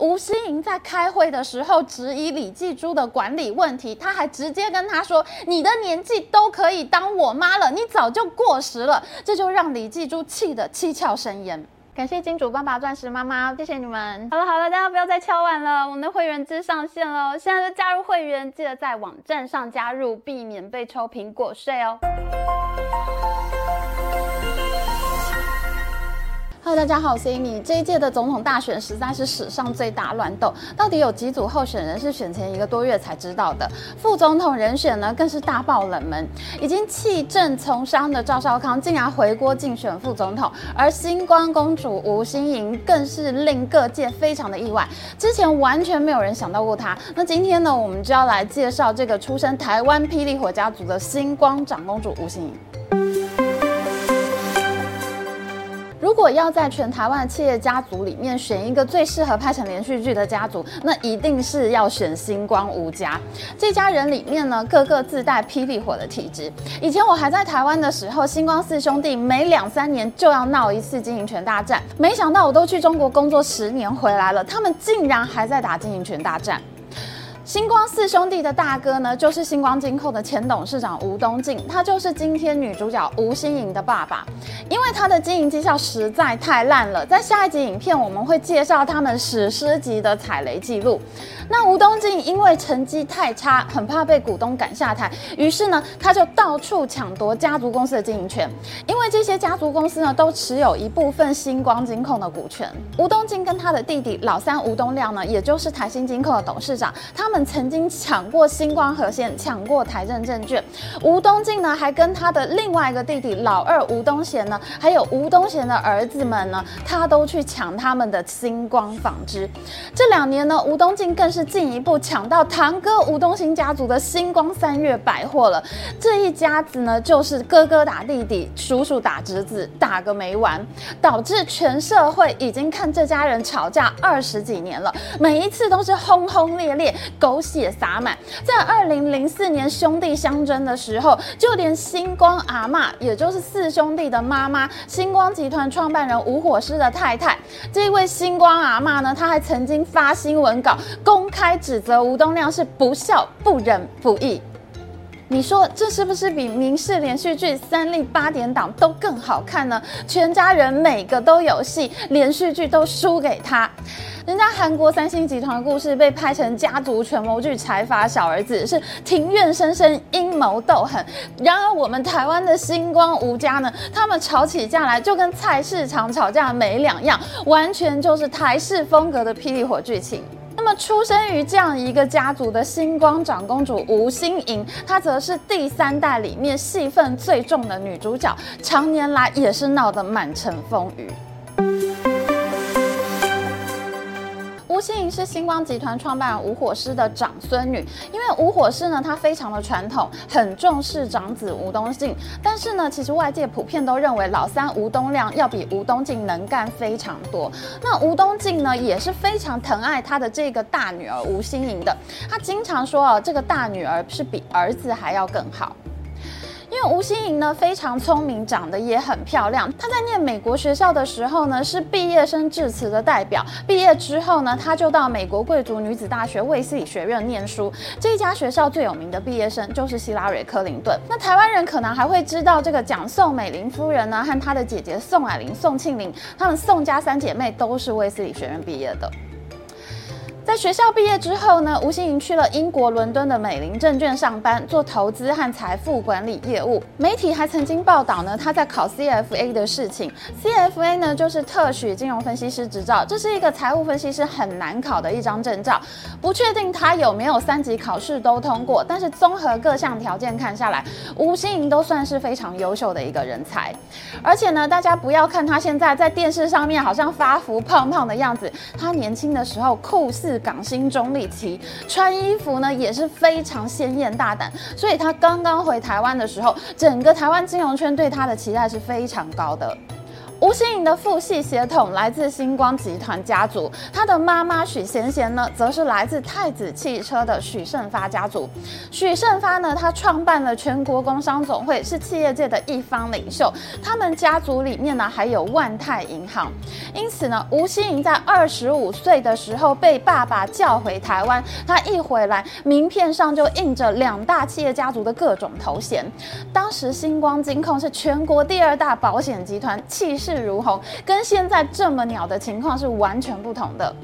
吴欣盈在开会的时候质疑李继珠的管理问题，他还直接跟他说：“你的年纪都可以当我妈了，你早就过时了。”这就让李继珠气得七窍生烟。感谢金主爸爸、钻石妈妈，谢谢你们。好了好了，大家不要再敲碗了，我们的会员制上线了，现在就加入会员，记得在网站上加入，避免被抽苹果税哦。Hello，大家好，我是 Amy。这一届的总统大选实在是史上最大乱斗，到底有几组候选人是选前一个多月才知道的？副总统人选呢，更是大爆冷门。已经弃政从商的赵少康竟然回锅竞选副总统，而星光公主吴欣盈更是令各界非常的意外，之前完全没有人想到过她。那今天呢，我们就要来介绍这个出身台湾霹雳火家族的星光长公主吴欣盈。如果要在全台湾的企业家族里面选一个最适合拍成连续剧的家族，那一定是要选星光吴家。这家人里面呢，个个自带霹雳火的体质。以前我还在台湾的时候，星光四兄弟每两三年就要闹一次经营权大战。没想到我都去中国工作十年回来了，他们竟然还在打经营权大战。星光四兄弟的大哥呢，就是星光金控的前董事长吴东进，他就是今天女主角吴欣颖的爸爸。因为他的经营绩效实在太烂了，在下一集影片我们会介绍他们史诗级的踩雷记录。那吴东进因为成绩太差，很怕被股东赶下台，于是呢，他就到处抢夺家族公司的经营权。因为这些家族公司呢，都持有一部分星光金控的股权。吴东进跟他的弟弟老三吴东亮呢，也就是台新金控的董事长，他们。曾经抢过星光合宪，抢过台证证券。吴东进呢，还跟他的另外一个弟弟老二吴东贤呢，还有吴东贤的儿子们呢，他都去抢他们的星光纺织。这两年呢，吴东进更是进一步抢到堂哥吴东兴家族的星光三月百货了。这一家子呢，就是哥哥打弟弟，叔叔打侄子，打个没完，导致全社会已经看这家人吵架二十几年了，每一次都是轰轰烈烈。狗血洒满，在二零零四年兄弟相争的时候，就连星光阿嬷，也就是四兄弟的妈妈，星光集团创办人吴火师的太太，这位星光阿嬷呢，她还曾经发新闻稿，公开指责吴东亮是不孝、不仁、不义。你说这是不是比民视连续剧三立八点档都更好看呢？全家人每个都有戏，连续剧都输给他。人家韩国三星集团的故事被拍成家族权谋剧，财阀小儿子是庭院深深阴谋斗狠。然而我们台湾的星光吴家呢，他们吵起架来就跟菜市场吵架没两样，完全就是台式风格的霹雳火剧情。那么出生于这样一个家族的星光长公主吴心莹，她则是第三代里面戏份最重的女主角，常年来也是闹得满城风雨。吴欣盈是星光集团创办人吴火狮的长孙女，因为吴火狮呢，他非常的传统，很重视长子吴东进。但是呢，其实外界普遍都认为老三吴东亮要比吴东进能干非常多。那吴东进呢，也是非常疼爱他的这个大女儿吴心盈的，他经常说哦，这个大女儿是比儿子还要更好。因为吴欣盈呢，非常聪明，长得也很漂亮。她在念美国学校的时候呢，是毕业生致辞的代表。毕业之后呢，她就到美国贵族女子大学卫斯理学院念书。这一家学校最有名的毕业生就是希拉蕊·克林顿。那台湾人可能还会知道这个蒋宋美龄夫人呢，和她的姐姐宋霭龄、宋庆龄，她们宋家三姐妹都是卫斯理学院毕业的。在学校毕业之后呢，吴欣盈去了英国伦敦的美林证券上班，做投资和财富管理业务。媒体还曾经报道呢，他在考 CFA 的事情。CFA 呢，就是特许金融分析师执照，这是一个财务分析师很难考的一张证照。不确定他有没有三级考试都通过，但是综合各项条件看下来，吴欣盈都算是非常优秀的一个人才。而且呢，大家不要看他现在在电视上面好像发福胖胖的样子，他年轻的时候酷似。港星钟丽缇穿衣服呢也是非常鲜艳大胆，所以她刚刚回台湾的时候，整个台湾金融圈对她的期待是非常高的。吴欣颖的父系血统来自星光集团家族，他的妈妈许贤贤呢，则是来自太子汽车的许胜发家族。许胜发呢，他创办了全国工商总会，是企业界的一方领袖。他们家族里面呢，还有万泰银行。因此呢，吴欣颖在二十五岁的时候被爸爸叫回台湾，他一回来，名片上就印着两大企业家族的各种头衔。当时星光金控是全国第二大保险集团，气势。势如虹，跟现在这么鸟的情况是完全不同的。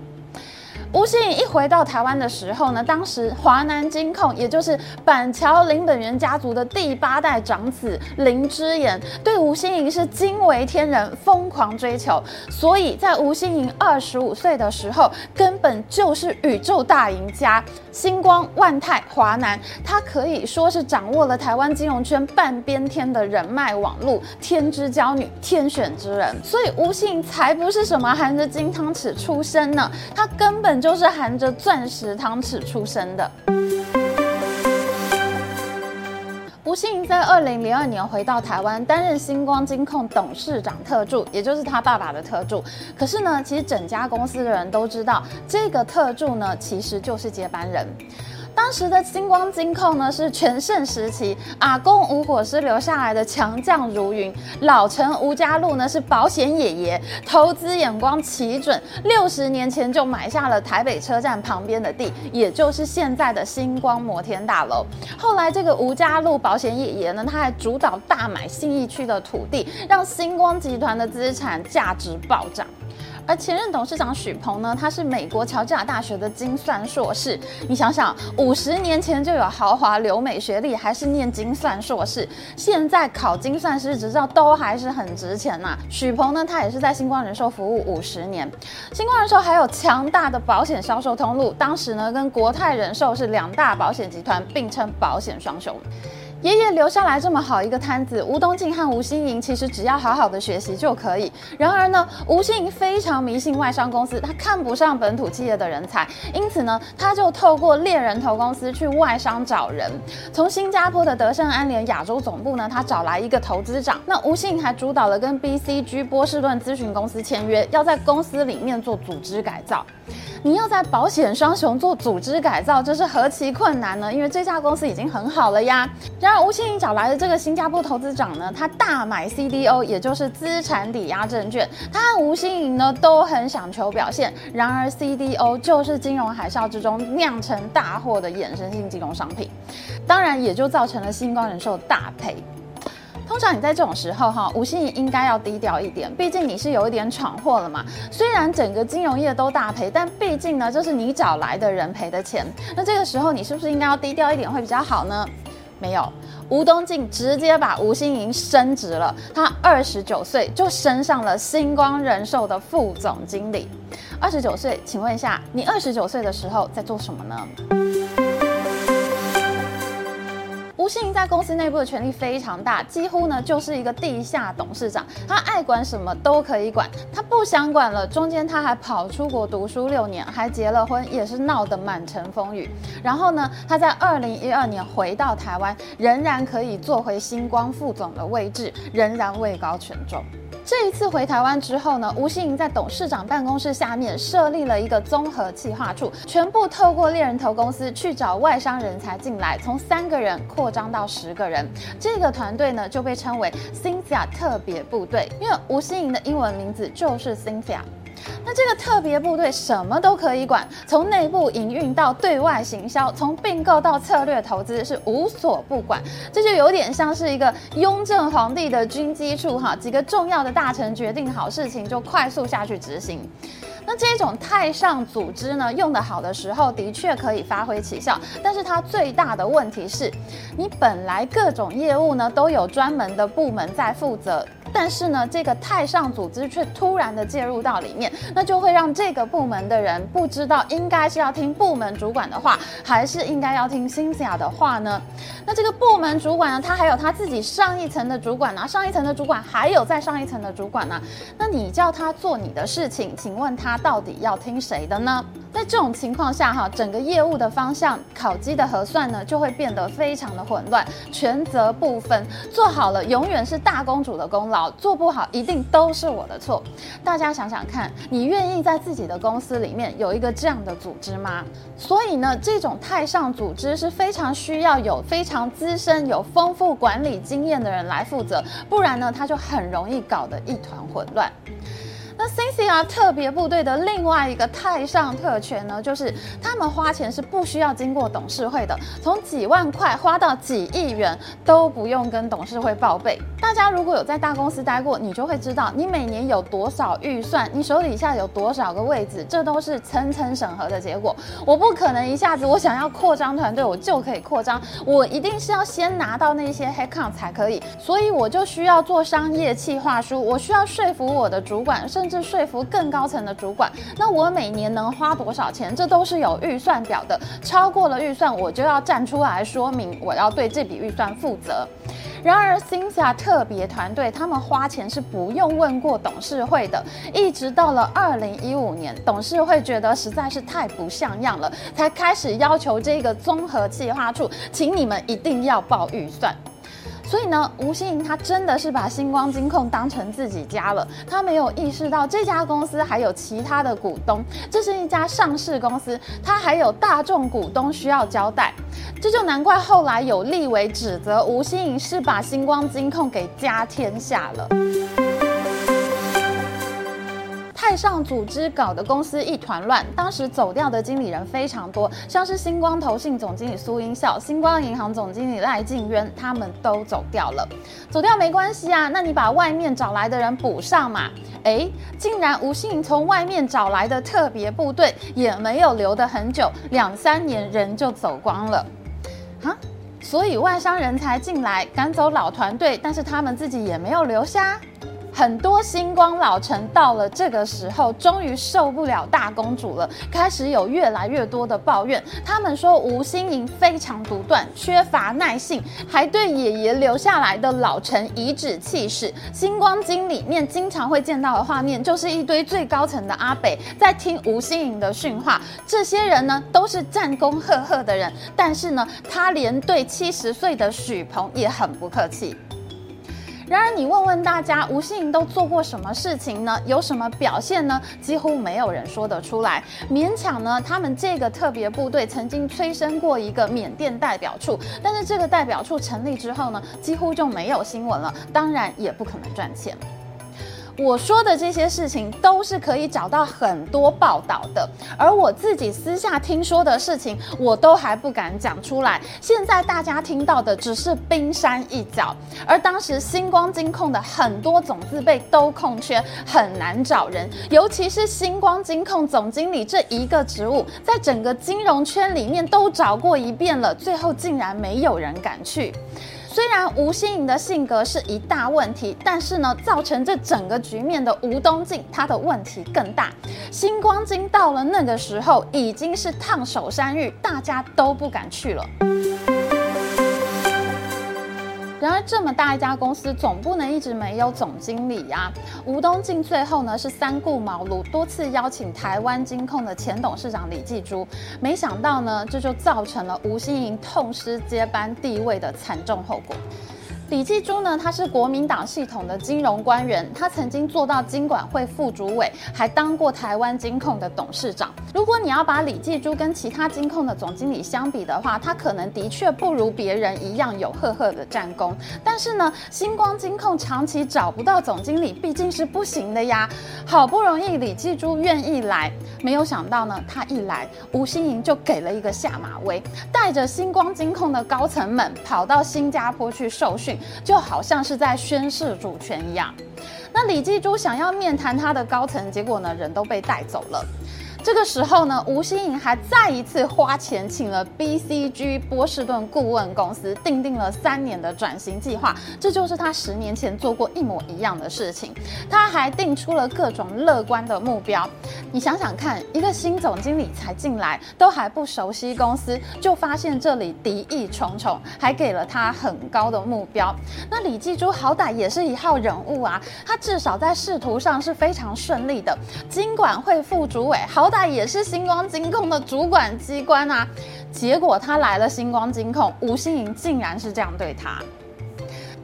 吴欣盈一回到台湾的时候呢，当时华南金控，也就是板桥林本源家族的第八代长子林之言，对吴欣盈是惊为天人，疯狂追求。所以在吴欣盈二十五岁的时候，根本就是宇宙大赢家。星光、万泰、华南，他可以说是掌握了台湾金融圈半边天的人脉网络，天之娇女，天选之人。所以吴欣盈才不是什么含着金汤匙出生呢，他根本就是含着钻石汤匙出生的。不幸在二零零二年回到台湾，担任星光金控董事长特助，也就是他爸爸的特助。可是呢，其实整家公司的人都知道，这个特助呢，其实就是接班人。当时的星光金控呢，是全盛时期，阿公吴火狮留下来的强将如云，老陈吴家禄呢是保险爷爷，投资眼光奇准，六十年前就买下了台北车站旁边的地，也就是现在的星光摩天大楼。后来这个吴家禄保险爷爷呢，他还主导大买信义区的土地，让星光集团的资产价值暴涨。而前任董事长许鹏呢，他是美国乔治亚大学的精算硕士。你想想，五十年前就有豪华留美学历，还是念精算硕士，现在考精算师执照都还是很值钱呐。许鹏呢，他也是在星光人寿服务五十年，星光人寿还有强大的保险销售通路，当时呢，跟国泰人寿是两大保险集团，并称保险双雄。爷爷留下来这么好一个摊子，吴东进和吴欣盈其实只要好好的学习就可以。然而呢，吴欣盈非常迷信外商公司，他看不上本土企业的人才，因此呢，他就透过猎人头公司去外商找人。从新加坡的德胜安联亚洲总部呢，他找来一个投资长。那吴欣盈还主导了跟 BCG 波士顿咨询公司签约，要在公司里面做组织改造。你要在保险双雄做组织改造，这是何其困难呢？因为这家公司已经很好了呀。然而，吴欣盈找来的这个新加坡投资长呢，他大买 CDO，也就是资产抵押证券。他和吴欣盈呢都很想求表现。然而，CDO 就是金融海啸之中酿成大祸的衍生性金融商品，当然也就造成了星光人寿大赔。通常你在这种时候哈，吴欣盈应该要低调一点，毕竟你是有一点闯祸了嘛。虽然整个金融业都大赔，但毕竟呢，这是你找来的人赔的钱。那这个时候你是不是应该要低调一点会比较好呢？没有，吴东进直接把吴欣盈升职了，他二十九岁就升上了星光人寿的副总经理。二十九岁，请问一下，你二十九岁的时候在做什么呢？吴欣盈在公司内部的权力非常大，几乎呢就是一个地下董事长，他爱管什么都可以管，他不想管了。中间他还跑出国读书六年，还结了婚，也是闹得满城风雨。然后呢，他在二零一二年回到台湾，仍然可以做回星光副总的位置，仍然位高权重。这一次回台湾之后呢，吴欣盈在董事长办公室下面设立了一个综合计划处，全部透过猎人头公司去找外商人才进来，从三个人扩张到十个人。这个团队呢就被称为 Cynthia 特别部队，因为吴欣盈的英文名字就是 Cynthia。那这个特别部队什么都可以管，从内部营运到对外行销，从并购到策略投资是无所不管。这就有点像是一个雍正皇帝的军机处哈，几个重要的大臣决定好事情就快速下去执行。那这种太上组织呢，用得好的时候的确可以发挥奇效，但是它最大的问题是，你本来各种业务呢都有专门的部门在负责。但是呢，这个太上组织却突然的介入到里面，那就会让这个部门的人不知道应该是要听部门主管的话，还是应该要听 Cynthia 的话呢？那这个部门主管呢，他还有他自己上一层的主管啊，上一层的主管还有再上一层的主管呢。那你叫他做你的事情，请问他到底要听谁的呢？在这种情况下哈，整个业务的方向、考绩的核算呢，就会变得非常的混乱，权责不分，做好了永远是大公主的功劳，做不好一定都是我的错。大家想想看，你愿意在自己的公司里面有一个这样的组织吗？所以呢，这种太上组织是非常需要有非常资深、有丰富管理经验的人来负责，不然呢，他就很容易搞得一团混乱。那 Cynthia 特别部队的另外一个太上特权呢，就是他们花钱是不需要经过董事会的，从几万块花到几亿元都不用跟董事会报备。大家如果有在大公司待过，你就会知道，你每年有多少预算，你手底下有多少个位置，这都是层层审核的结果。我不可能一下子我想要扩张团队，我就可以扩张，我一定是要先拿到那些 headcount 才可以，所以我就需要做商业企划书，我需要说服我的主管，甚至说服更高层的主管，那我每年能花多少钱？这都是有预算表的。超过了预算，我就要站出来说明，我要对这笔预算负责。然而，Cynthia 特别团队他们花钱是不用问过董事会的，一直到了二零一五年，董事会觉得实在是太不像样了，才开始要求这个综合计划处，请你们一定要报预算。所以呢，吴欣盈他真的是把星光金控当成自己家了。他没有意识到这家公司还有其他的股东，这是一家上市公司，他还有大众股东需要交代。这就难怪后来有立委指责吴欣盈是把星光金控给家天下了。上组织搞得公司一团乱，当时走掉的经理人非常多，像是星光投信总经理苏英孝、星光银行总经理赖静渊，他们都走掉了。走掉没关系啊，那你把外面找来的人补上嘛。诶，竟然吴信从外面找来的特别部队也没有留得很久，两三年人就走光了，哈，所以外商人才进来赶走老团队，但是他们自己也没有留下。很多星光老臣到了这个时候，终于受不了大公主了，开始有越来越多的抱怨。他们说吴欣盈非常独断，缺乏耐性，还对爷爷留下来的老臣颐指气使。星光经里面经常会见到的画面，就是一堆最高层的阿北在听吴欣盈的训话。这些人呢，都是战功赫赫的人，但是呢，他连对七十岁的许鹏也很不客气。然而，你问问大家，吴欣颖都做过什么事情呢？有什么表现呢？几乎没有人说得出来。勉强呢，他们这个特别部队曾经催生过一个缅甸代表处，但是这个代表处成立之后呢，几乎就没有新闻了，当然也不可能赚钱。我说的这些事情都是可以找到很多报道的，而我自己私下听说的事情，我都还不敢讲出来。现在大家听到的只是冰山一角，而当时星光金控的很多总字辈都空缺，很难找人，尤其是星光金控总经理这一个职务，在整个金融圈里面都找过一遍了，最后竟然没有人敢去。虽然吴欣颖的性格是一大问题，但是呢，造成这整个局面的吴东进，他的问题更大。星光金到了那个时候，已经是烫手山芋，大家都不敢去了。然而，这么大一家公司，总不能一直没有总经理呀、吴东进最后呢是三顾茅庐，多次邀请台湾金控的前董事长李继珠，没想到呢，这就造成了吴欣盈痛失接班地位的惨重后果。李继珠呢，他是国民党系统的金融官员，他曾经做到金管会副主委，还当过台湾金控的董事长。如果你要把李继珠跟其他金控的总经理相比的话，他可能的确不如别人一样有赫赫的战功。但是呢，星光金控长期找不到总经理，毕竟是不行的呀。好不容易李继珠愿意来，没有想到呢，他一来，吴心盈就给了一个下马威，带着星光金控的高层们跑到新加坡去受训。就好像是在宣示主权一样。那李继珠想要面谈他的高层，结果呢，人都被带走了。这个时候呢，吴新颖还再一次花钱请了 BCG 波士顿顾问公司，订定了三年的转型计划。这就是他十年前做过一模一样的事情。他还定出了各种乐观的目标。你想想看，一个新总经理才进来，都还不熟悉公司，就发现这里敌意重重，还给了他很高的目标。那李继珠好歹也是一号人物啊，他至少在仕途上是非常顺利的。经管会副主委，好歹。那也是星光金控的主管机关啊。结果他来了星光金控，吴欣盈竟然是这样对他。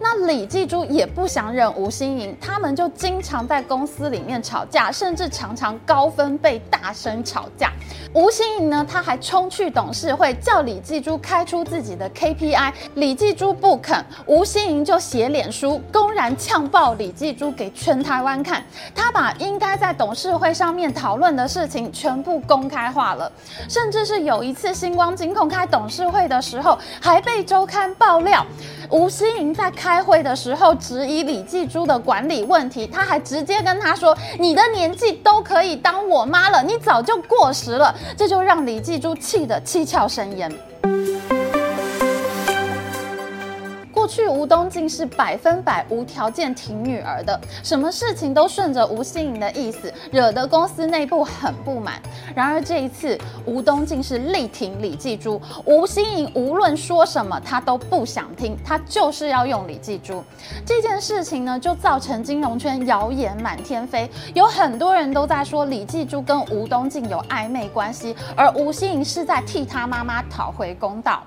那李继珠也不想忍吴心盈，他们就经常在公司里面吵架，甚至常常高分贝大声吵架。吴心盈呢，他还冲去董事会叫李继珠开出自己的 KPI，李继珠不肯，吴心盈就写脸书公然呛爆李继珠给全台湾看，他把应该在董事会上面讨论的事情全部公开化了，甚至是有一次星光金控开董事会的时候，还被周刊爆料。吴心盈在开开会的时候质疑李继珠的管理问题，他还直接跟他说：“你的年纪都可以当我妈了，你早就过时了。”这就让李继珠气得七窍生烟。去吴东进是百分百无条件挺女儿的，什么事情都顺着吴心盈的意思，惹得公司内部很不满。然而这一次，吴东进是力挺李继珠，吴心盈无论说什么他都不想听，他就是要用李继珠。这件事情呢，就造成金融圈谣言满天飞，有很多人都在说李继珠跟吴东进有暧昧关系，而吴心盈是在替他妈妈讨回公道。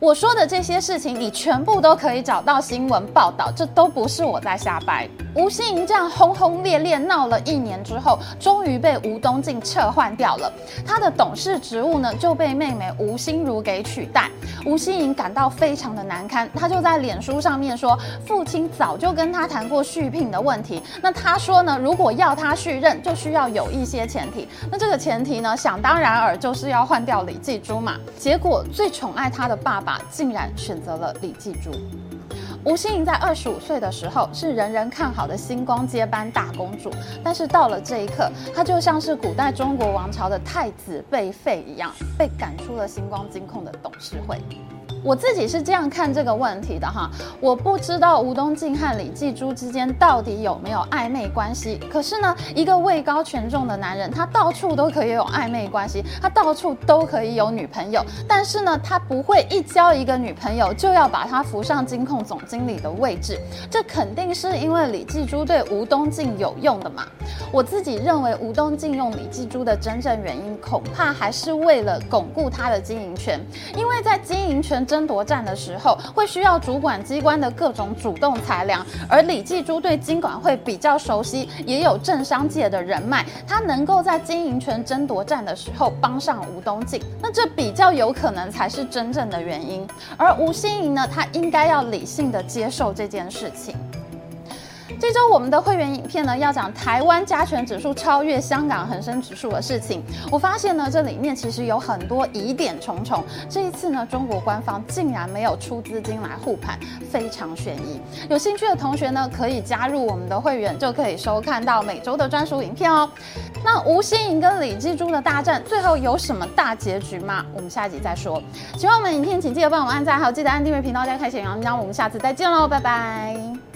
我说的这些事情，你全部都可以找到新闻报道，这都不是我在瞎掰。吴欣盈这样轰轰烈烈闹了一年之后，终于被吴东进撤换掉了，他的董事职务呢就被妹妹吴欣如给取代。吴欣盈感到非常的难堪，他就在脸书上面说，父亲早就跟他谈过续聘的问题。那他说呢，如果要他续任，就需要有一些前提。那这个前提呢，想当然尔就是要换掉李继珠嘛。结果最宠爱他的爸爸竟然选择了李继珠。吴欣盈在二十五岁的时候是人人看好的星光接班大公主，但是到了这一刻，她就像是古代中国王朝的太子被废一样，被赶出了星光金控的董事会。我自己是这样看这个问题的哈，我不知道吴东进和李继珠之间到底有没有暧昧关系。可是呢，一个位高权重的男人，他到处都可以有暧昧关系，他到处都可以有女朋友。但是呢，他不会一交一个女朋友就要把他扶上金控总经理的位置。这肯定是因为李继珠对吴东进有用的嘛。我自己认为吴东进用李继珠的真正原因，恐怕还是为了巩固他的经营权，因为在经营权。争夺战的时候，会需要主管机关的各种主动裁量，而李继珠对金管会比较熟悉，也有政商界的人脉，他能够在经营权争夺战的时候帮上吴东进，那这比较有可能才是真正的原因。而吴心盈呢，他应该要理性的接受这件事情。这周我们的会员影片呢，要讲台湾加权指数超越香港恒生指数的事情。我发现呢，这里面其实有很多疑点重重。这一次呢，中国官方竟然没有出资金来护盘，非常悬疑。有兴趣的同学呢，可以加入我们的会员，就可以收看到每周的专属影片哦。那吴欣盈跟李继珠的大战，最后有什么大结局吗？我们下一集再说。喜欢我们影片，请记得帮我们按赞，还有记得按订阅频道，加开启小铃铛。我们下次再见喽，拜拜。